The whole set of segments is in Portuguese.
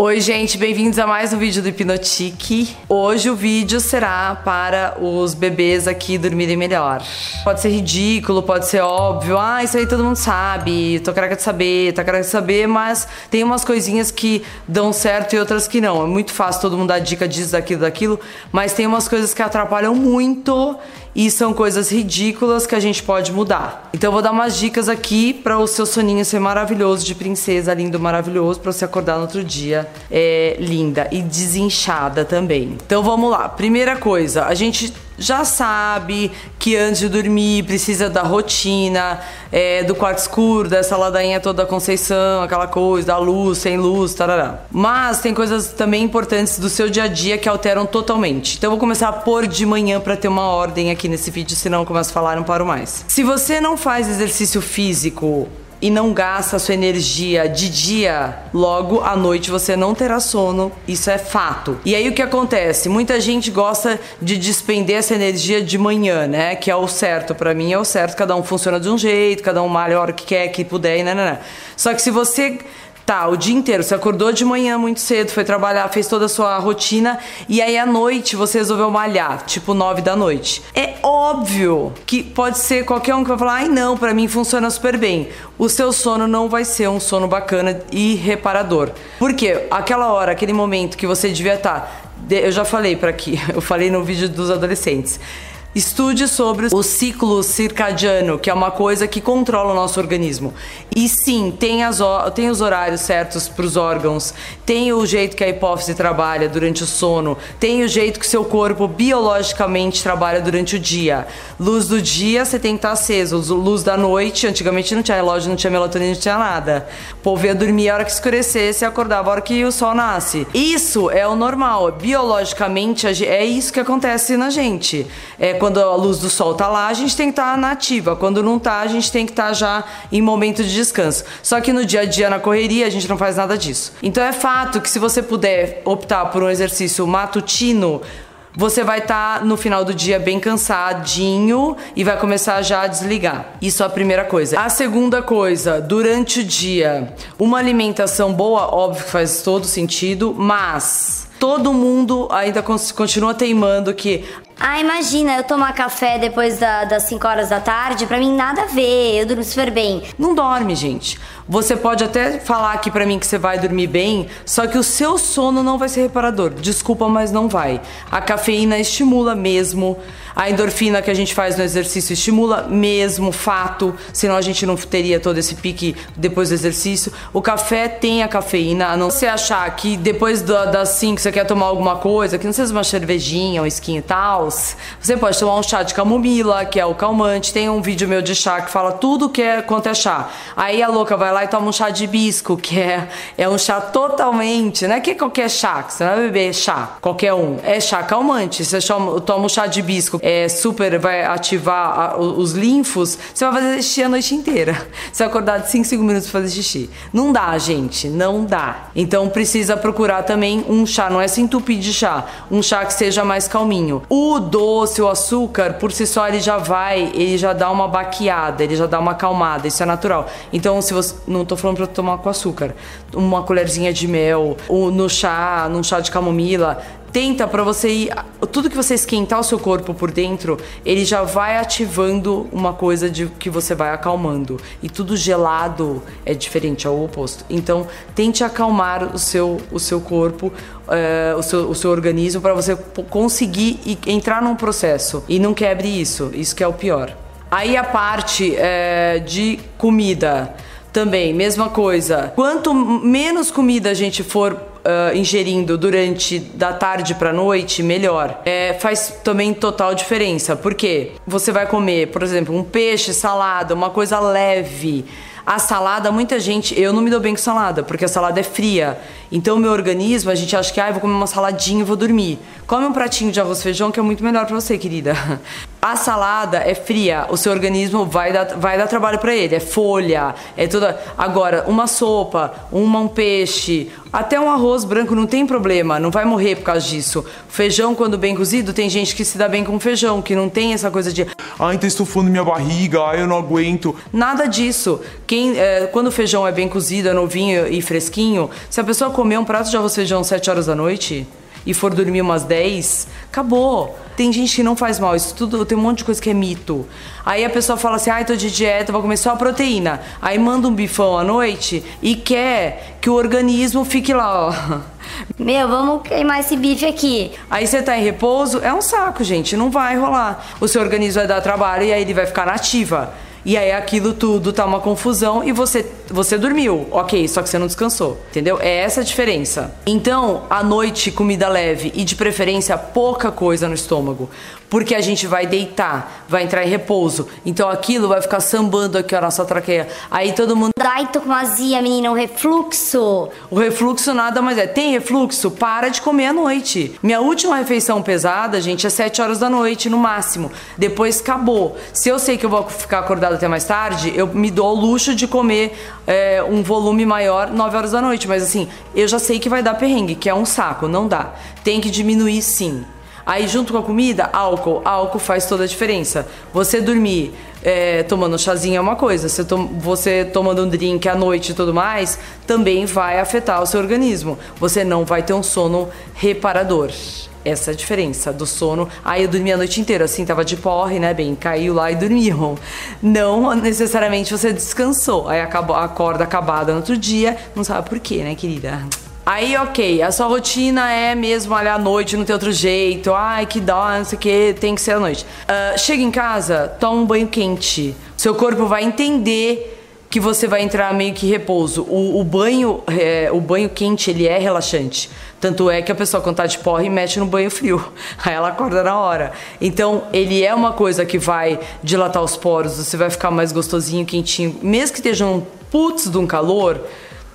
Oi, gente, bem-vindos a mais um vídeo do Hipnotique. Hoje o vídeo será para os bebês aqui dormirem melhor. Pode ser ridículo, pode ser óbvio, ah, isso aí todo mundo sabe, tô careca de saber, tá careca de saber, mas tem umas coisinhas que dão certo e outras que não. É muito fácil todo mundo dar dica disso, daquilo, daquilo, mas tem umas coisas que atrapalham muito e são coisas ridículas que a gente pode mudar. Então eu vou dar umas dicas aqui para o seu soninho ser maravilhoso de princesa, lindo, maravilhoso, para você acordar no outro dia é, linda e desinchada também. Então vamos lá. Primeira coisa, a gente já sabe que antes de dormir precisa da rotina, é, do quarto escuro, dessa ladainha toda da Conceição, aquela coisa, da luz, sem luz, tarará. Mas tem coisas também importantes do seu dia a dia que alteram totalmente. Então vou começar por de manhã para ter uma ordem aqui nesse vídeo, senão eu começo a falar não paro mais. Se você não faz exercício físico e não gasta sua energia de dia, logo à noite você não terá sono. Isso é fato. E aí o que acontece? Muita gente gosta de despender essa energia de manhã, né? Que é o certo. para mim é o certo. Cada um funciona de um jeito, cada um malha a hora que quer, que puder, e né. Só que se você Tá, o dia inteiro. Você acordou de manhã muito cedo, foi trabalhar, fez toda a sua rotina e aí à noite você resolveu malhar, tipo nove da noite. É óbvio que pode ser qualquer um que vai falar, ai não, para mim funciona super bem. O seu sono não vai ser um sono bacana e reparador. Porque aquela hora, aquele momento que você devia estar. Tá, eu já falei para aqui, eu falei no vídeo dos adolescentes. Estude sobre o ciclo circadiano, que é uma coisa que controla o nosso organismo. E sim, tem, as, tem os horários certos para os órgãos, tem o jeito que a hipófise trabalha durante o sono, tem o jeito que seu corpo biologicamente trabalha durante o dia. Luz do dia você tem que estar aceso, luz da noite, antigamente não tinha relógio, não tinha melatonina, não tinha nada. O povo ia dormir a hora que escurecesse e acordava a hora que o sol nasce. Isso é o normal, biologicamente é isso que acontece na gente. É quando a luz do sol tá lá, a gente tem que estar tá na ativa. Quando não tá, a gente tem que estar tá já em momento de descanso. Só que no dia a dia, na correria, a gente não faz nada disso. Então é fato que se você puder optar por um exercício matutino, você vai estar tá, no final do dia bem cansadinho e vai começar já a desligar. Isso é a primeira coisa. A segunda coisa, durante o dia, uma alimentação boa, óbvio que faz todo sentido, mas todo mundo ainda continua teimando que ah, imagina, eu tomar café depois da, das 5 horas da tarde, para mim nada a ver, eu durmo super bem. Não dorme, gente. Você pode até falar aqui para mim que você vai dormir bem, só que o seu sono não vai ser reparador. Desculpa, mas não vai. A cafeína estimula mesmo, a endorfina que a gente faz no exercício estimula mesmo, fato, senão a gente não teria todo esse pique depois do exercício. O café tem a cafeína, a não você achar que depois das 5 você quer tomar alguma coisa, que não seja uma cervejinha, um skin e tal, você pode tomar um chá de camomila, que é o calmante. Tem um vídeo meu de chá que fala tudo que é quanto é chá. Aí a louca vai lá e toma um chá de hibisco, que é, é um chá totalmente, não é que qualquer chá, que você não vai beber chá, qualquer um. É chá calmante. Você toma, toma um chá de hibisco, é super, vai ativar a, os linfos, você vai fazer xixi a noite inteira. Você vai acordar de 5, 5 minutos pra fazer xixi. Não dá, gente, não dá. Então precisa procurar também um chá, não é se entupir de chá, um chá que seja mais calminho. O doce, o açúcar, por si só ele já vai, ele já dá uma baqueada, ele já dá uma acalmada, isso é natural. Então, se você não tô falando para tomar com açúcar, uma colherzinha de mel, no chá, num chá de camomila, tenta para você ir. Tudo que você esquentar o seu corpo por dentro, ele já vai ativando uma coisa de que você vai acalmando. E tudo gelado é diferente, é o oposto. Então, tente acalmar o seu, o seu corpo, uh, o, seu, o seu organismo, para você conseguir entrar num processo. E não quebre isso, isso que é o pior. Aí a parte uh, de comida também, mesma coisa. Quanto menos comida a gente for uh, ingerindo durante da tarde para noite, melhor. É, faz também total diferença. Porque você vai comer, por exemplo, um peixe, salada, uma coisa leve. A salada, muita gente, eu não me dou bem com salada, porque a salada é fria. Então o meu organismo, a gente acha que, ah, vou comer uma saladinha e vou dormir. Come um pratinho de arroz e feijão que é muito melhor para você, querida. A salada é fria, o seu organismo vai dar, vai dar trabalho para ele. É folha, é toda. Agora, uma sopa, uma, um peixe, até um arroz branco não tem problema, não vai morrer por causa disso. Feijão, quando bem cozido, tem gente que se dá bem com feijão, que não tem essa coisa de. Ai, tá estufando minha barriga, ai, eu não aguento. Nada disso. Quem, é, quando o feijão é bem cozido, é novinho e fresquinho, se a pessoa comer um prato de arroz feijão 7 horas da noite e for dormir umas 10, acabou. Tem gente que não faz mal, isso tudo tem um monte de coisa que é mito. Aí a pessoa fala assim: ai, ah, tô de dieta, vou comer só proteína. Aí manda um bifão à noite e quer que o organismo fique lá, ó. Meu, vamos queimar esse bife aqui. Aí você tá em repouso, é um saco, gente, não vai rolar. O seu organismo vai dar trabalho e aí ele vai ficar nativa. E aí aquilo tudo tá uma confusão e você você dormiu, ok, só que você não descansou, entendeu? É essa a diferença. Então, à noite, comida leve e de preferência pouca coisa no estômago, porque a gente vai deitar, vai entrar em repouso. Então aquilo vai ficar sambando aqui a nossa traqueia. Aí todo mundo. Ai, tô com azia, menina, um refluxo. O refluxo nada mais é. Tem refluxo? Para de comer à noite. Minha última refeição pesada, gente, é 7 horas da noite no máximo. Depois acabou. Se eu sei que eu vou ficar acordado até mais tarde, eu me dou o luxo de comer é, um volume maior 9 horas da noite. Mas assim, eu já sei que vai dar perrengue, que é um saco, não dá. Tem que diminuir sim. Aí, junto com a comida, álcool. Álcool faz toda a diferença. Você dormir é, tomando chazinho é uma coisa, você, tom, você tomando um drink à noite e tudo mais, também vai afetar o seu organismo. Você não vai ter um sono reparador. Essa é a diferença do sono. Aí eu dormia a noite inteira, assim, tava de porre, né, bem, caiu lá e dormiam. Não necessariamente você descansou. Aí acabou, acorda acabada no outro dia, não sabe por quê, né, querida? Aí, ok, a sua rotina é mesmo ali à noite, não tem outro jeito. Ai, que dó, não sei o que, tem que ser à noite. Uh, chega em casa, toma um banho quente. Seu corpo vai entender que você vai entrar meio que repouso. O, o banho, é, o banho quente, ele é relaxante. Tanto é que a pessoa quando tá de porre mete no banho frio. Aí ela acorda na hora. Então, ele é uma coisa que vai dilatar os poros, você vai ficar mais gostosinho, quentinho. Mesmo que esteja um putz de um calor,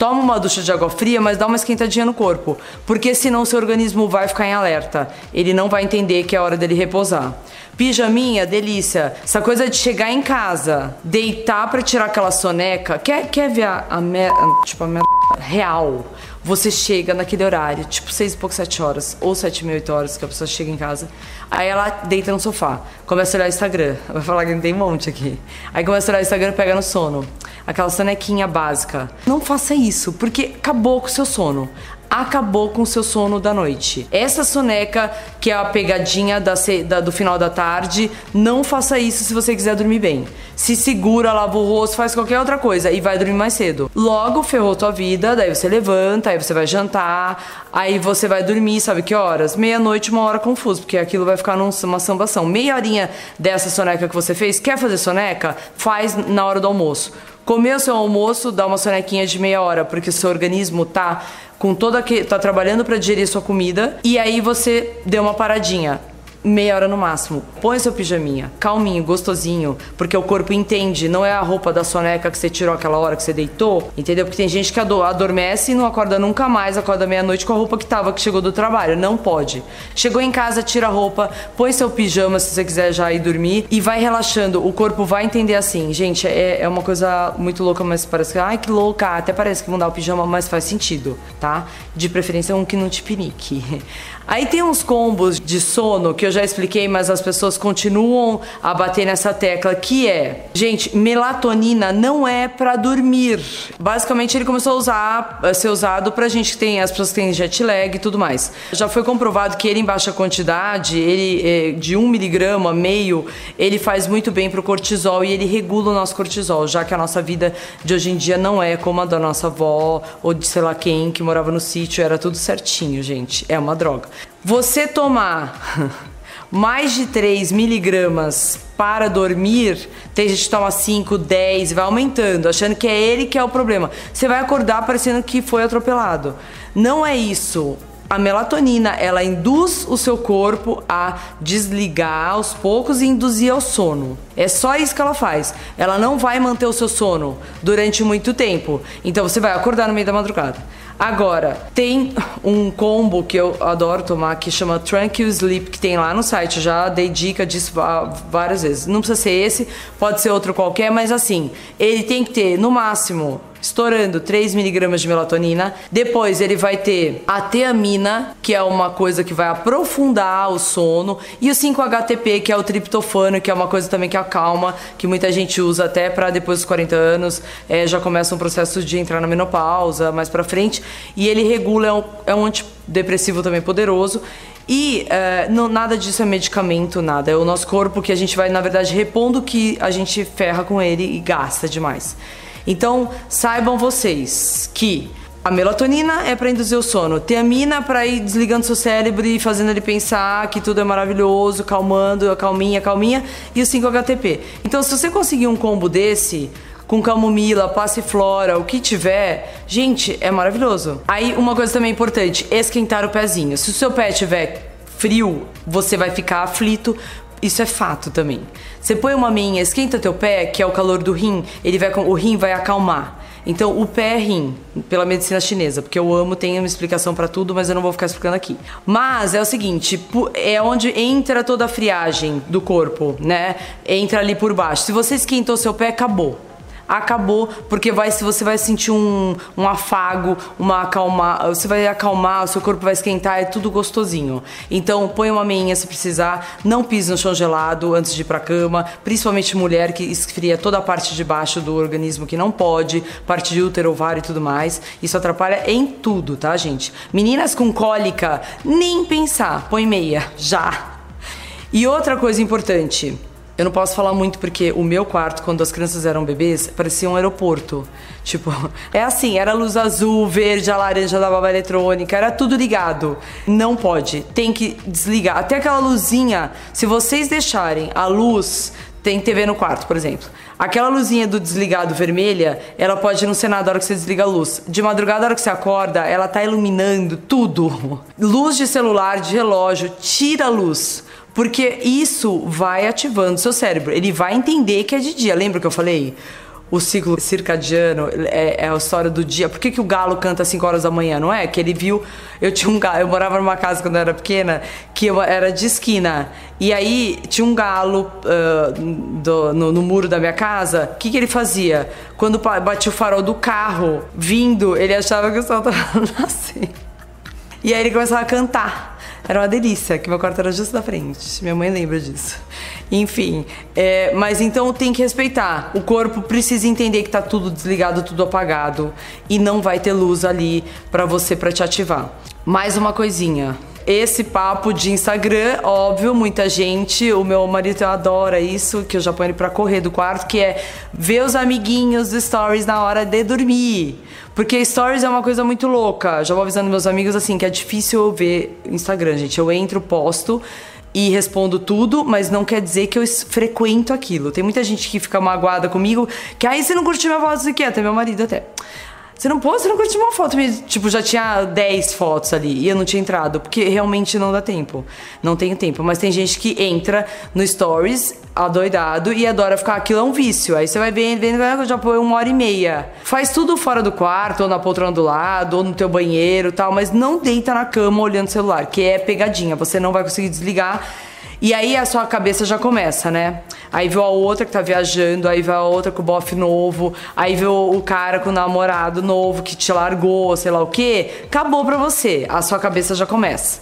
toma uma ducha de água fria, mas dá uma esquentadinha no corpo. Porque senão seu organismo vai ficar em alerta. Ele não vai entender que é hora dele repousar. Pijaminha, delícia. Essa coisa de chegar em casa, deitar para tirar aquela soneca. Quer, quer ver a, a merda, tipo, a merda real? Você chega naquele horário, tipo seis e pouco, sete horas, ou sete mil, oito horas que a pessoa chega em casa. Aí ela deita no sofá, começa a olhar o Instagram. Vai falar que tem um monte aqui. Aí começa a olhar o Instagram e pega no sono. Aquela sonequinha básica. Não faça isso, porque acabou com o seu sono acabou com o seu sono da noite. Essa soneca, que é a pegadinha da, da, do final da tarde, não faça isso se você quiser dormir bem. Se segura, lava o rosto, faz qualquer outra coisa e vai dormir mais cedo. Logo ferrou tua vida, daí você levanta, aí você vai jantar, aí você vai dormir, sabe que horas? Meia-noite, uma hora confuso, porque aquilo vai ficar numa sambação. Meia horinha dessa soneca que você fez, quer fazer soneca? Faz na hora do almoço. Comer o seu almoço, dá uma sonequinha de meia hora, porque seu organismo tá com toda que tá trabalhando para digerir sua comida e aí você deu uma paradinha meia hora no máximo. Põe seu pijaminha, calminho, gostosinho, porque o corpo entende, não é a roupa da soneca que você tirou aquela hora que você deitou, entendeu? Porque tem gente que adormece e não acorda nunca mais, acorda meia-noite com a roupa que tava, que chegou do trabalho. Não pode. Chegou em casa, tira a roupa, põe seu pijama se você quiser já ir dormir e vai relaxando. O corpo vai entender assim. Gente, é, é uma coisa muito louca, mas parece que, ai que louca, até parece que mudar o pijama, mas faz sentido, tá? De preferência um que não te pinique. Aí tem uns combos de sono que eu já expliquei, mas as pessoas continuam a bater nessa tecla, que é, gente, melatonina não é para dormir. Basicamente ele começou a usar, a ser usado pra gente que tem as pessoas que têm jet lag e tudo mais. Já foi comprovado que ele em baixa quantidade, ele é, de um miligrama, meio, ele faz muito bem pro cortisol e ele regula o nosso cortisol, já que a nossa vida de hoje em dia não é como a da nossa avó ou de sei lá quem que morava no sítio, era tudo certinho, gente. É uma droga. Você tomar mais de 3 miligramas para dormir, tem gente que toma 5, 10, vai aumentando, achando que é ele que é o problema. Você vai acordar parecendo que foi atropelado. Não é isso. A melatonina, ela induz o seu corpo a desligar aos poucos e induzir ao sono. É só isso que ela faz. Ela não vai manter o seu sono durante muito tempo. Então você vai acordar no meio da madrugada. Agora, tem um combo que eu adoro tomar que chama Tranquil Sleep, que tem lá no site. Já dei dica disso várias vezes. Não precisa ser esse, pode ser outro qualquer, mas assim, ele tem que ter no máximo estourando 3 miligramas de melatonina. Depois ele vai ter a teamina, que é uma coisa que vai aprofundar o sono, e o 5-HTP, que é o triptofano, que é uma coisa também que acalma, que muita gente usa até para depois dos 40 anos, é, já começa um processo de entrar na menopausa mais para frente, e ele regula, é um, é um antidepressivo também poderoso. E uh, não, nada disso é medicamento, nada. É o nosso corpo que a gente vai, na verdade, repondo que a gente ferra com ele e gasta demais. Então, saibam vocês que a melatonina é para induzir o sono, teamina para ir desligando seu cérebro e fazendo ele pensar que tudo é maravilhoso, calmando, calminha, calminha, e o 5-HTP. Então, se você conseguir um combo desse, com camomila, passiflora, o que tiver, gente, é maravilhoso. Aí, uma coisa também importante, esquentar o pezinho. Se o seu pé tiver frio, você vai ficar aflito, isso é fato também. Você põe uma meinha, esquenta teu pé, que é o calor do rim, ele vai o rim vai acalmar. Então, o pé é rim, pela medicina chinesa, porque eu amo, tem uma explicação para tudo, mas eu não vou ficar explicando aqui. Mas é o seguinte, é onde entra toda a friagem do corpo, né? Entra ali por baixo. Se você esquentou seu pé, acabou acabou, porque vai, se você vai sentir um, um afago, uma acalmar, você vai acalmar, o seu corpo vai esquentar, é tudo gostosinho. Então põe uma meinha se precisar, não pise no chão gelado antes de ir pra cama, principalmente mulher que esfria toda a parte de baixo do organismo que não pode, parte de útero, ovário e tudo mais. Isso atrapalha em tudo, tá, gente? Meninas com cólica, nem pensar, põe meia, já. E outra coisa importante, eu não posso falar muito porque o meu quarto, quando as crianças eram bebês, parecia um aeroporto. Tipo, é assim, era luz azul, verde, a laranja da baba eletrônica, era tudo ligado. Não pode, tem que desligar. Até aquela luzinha, se vocês deixarem a luz, tem TV no quarto, por exemplo. Aquela luzinha do desligado vermelha, ela pode não ser nada na hora que você desliga a luz. De madrugada, na hora que você acorda, ela tá iluminando tudo. Luz de celular, de relógio, tira a luz. Porque isso vai ativando seu cérebro. Ele vai entender que é de dia. Lembra que eu falei? O ciclo circadiano é, é a história do dia. Por que, que o galo canta às 5 horas da manhã? Não é? Que ele viu. Eu tinha um galo. Eu morava numa casa quando eu era pequena que eu, era de esquina. E aí tinha um galo uh, do, no, no, muro da minha casa. O que, que ele fazia? Quando batia o farol do carro vindo, ele achava que o sol estava nascendo. E aí ele começava a cantar. Era uma delícia, que meu quarto era justo da frente. Minha mãe lembra disso. Enfim, é, mas então tem que respeitar. O corpo precisa entender que tá tudo desligado, tudo apagado e não vai ter luz ali para você para te ativar. Mais uma coisinha. Esse papo de Instagram, óbvio, muita gente, o meu marido adora isso, que eu já ponho ele pra correr do quarto, que é ver os amiguinhos do stories na hora de dormir. Porque stories é uma coisa muito louca. Já vou avisando meus amigos assim que é difícil eu ver Instagram, gente. Eu entro, posto e respondo tudo, mas não quer dizer que eu frequento aquilo. Tem muita gente que fica magoada comigo, que aí você não curtiu minha foto, isso aqui, até meu marido até. Você não pôs, você não curtiu uma foto. Tipo, já tinha 10 fotos ali e eu não tinha entrado, porque realmente não dá tempo. Não tenho tempo. Mas tem gente que entra no Stories adoidado e adora ficar. Aquilo é um vício. Aí você vai vendo, vendo, já põe uma hora e meia. Faz tudo fora do quarto, ou na poltrona do lado, ou no teu banheiro tal, mas não deita na cama olhando o celular, que é pegadinha. Você não vai conseguir desligar e aí a sua cabeça já começa, né? Aí vê a outra que tá viajando, aí vê a outra com o bofe novo, aí vê o cara com o namorado novo que te largou, sei lá o quê. Acabou pra você. A sua cabeça já começa.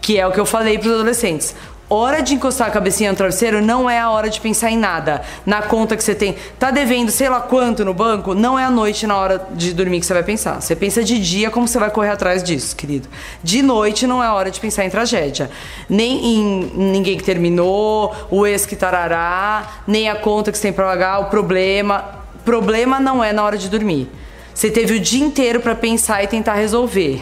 Que é o que eu falei pros adolescentes hora de encostar a cabecinha no travesseiro não é a hora de pensar em nada. Na conta que você tem, tá devendo sei lá quanto no banco, não é à noite na hora de dormir que você vai pensar. Você pensa de dia como você vai correr atrás disso, querido. De noite não é hora de pensar em tragédia. Nem em ninguém que terminou, o ex que tarará, nem a conta que você tem pra pagar, o problema. Problema não é na hora de dormir. Você teve o dia inteiro para pensar e tentar resolver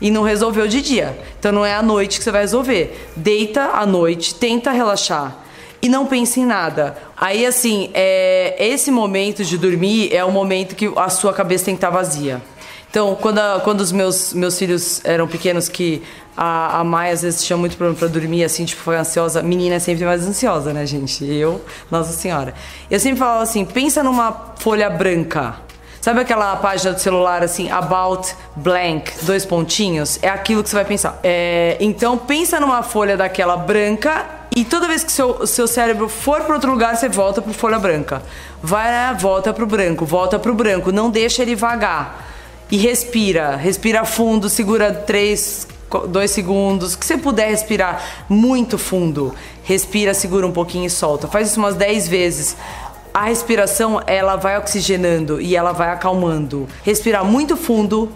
e não resolveu de dia. Então não é à noite que você vai resolver. Deita à noite, tenta relaxar e não pense em nada. Aí assim, é, esse momento de dormir é o momento que a sua cabeça tem que estar vazia. Então, quando, a, quando os meus, meus filhos eram pequenos, que a, a Maia às vezes tinha muito problema para dormir, assim, tipo, foi ansiosa. Menina é sempre mais ansiosa, né, gente? Eu, Nossa Senhora. Eu sempre falava assim: pensa numa folha branca Sabe aquela página do celular assim, about blank, dois pontinhos? É aquilo que você vai pensar. É, então pensa numa folha daquela branca e toda vez que seu, seu cérebro for para outro lugar, você volta para folha branca. Vai, volta para o branco, volta para o branco. Não deixa ele vagar. E respira, respira fundo, segura três, dois segundos. Que você puder respirar muito fundo, respira, segura um pouquinho e solta. Faz isso umas 10 vezes a respiração ela vai oxigenando e ela vai acalmando. Respirar muito fundo,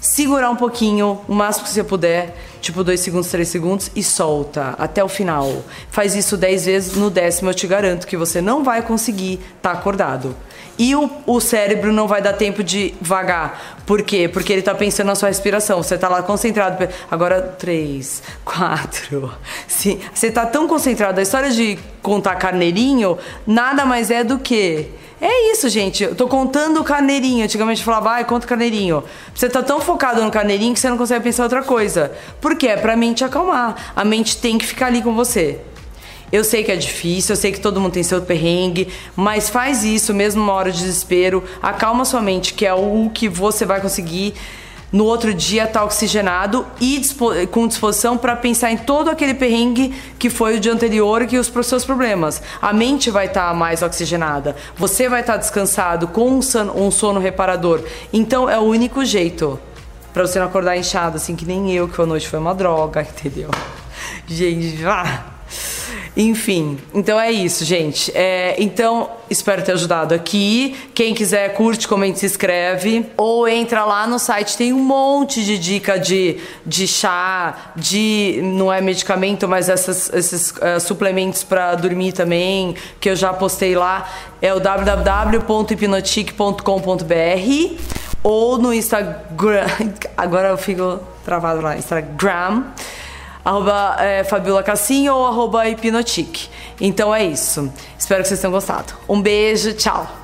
segurar um pouquinho, o máximo que você puder, tipo 2 segundos, 3 segundos e solta até o final. Faz isso 10 vezes, no décimo eu te garanto que você não vai conseguir estar tá acordado. E o, o cérebro não vai dar tempo de vagar. Por quê? Porque ele está pensando na sua respiração. Você está lá concentrado. Agora, três, quatro, cinco. Você está tão concentrado. A história de contar carneirinho nada mais é do que. É isso, gente. Eu tô contando o carneirinho. Antigamente eu falava, vai, conta o carneirinho. Você tá tão focado no carneirinho que você não consegue pensar outra coisa. Por quê? É pra mente acalmar. A mente tem que ficar ali com você. Eu sei que é difícil, eu sei que todo mundo tem seu perrengue, mas faz isso mesmo numa hora de desespero, acalma sua mente, que é o que você vai conseguir no outro dia tá oxigenado e com disposição para pensar em todo aquele perrengue que foi o dia anterior e que os seus problemas. A mente vai estar tá mais oxigenada, você vai estar tá descansado com um sono, um sono reparador. Então é o único jeito para você não acordar inchado, assim que nem eu, que a noite foi uma droga, entendeu? Gente, vá. Enfim, então é isso, gente. É, então, espero ter ajudado aqui. Quem quiser, curte, comente, se inscreve. Ou entra lá no site, tem um monte de dica de, de chá, de. não é medicamento, mas essas, esses uh, suplementos para dormir também, que eu já postei lá. É o www.hipnotic.com.br ou no Instagram. Agora eu fico travado lá, Instagram arroba é, Fabiola Cassinho ou arroba Hipnotic. Então é isso. Espero que vocês tenham gostado. Um beijo, tchau!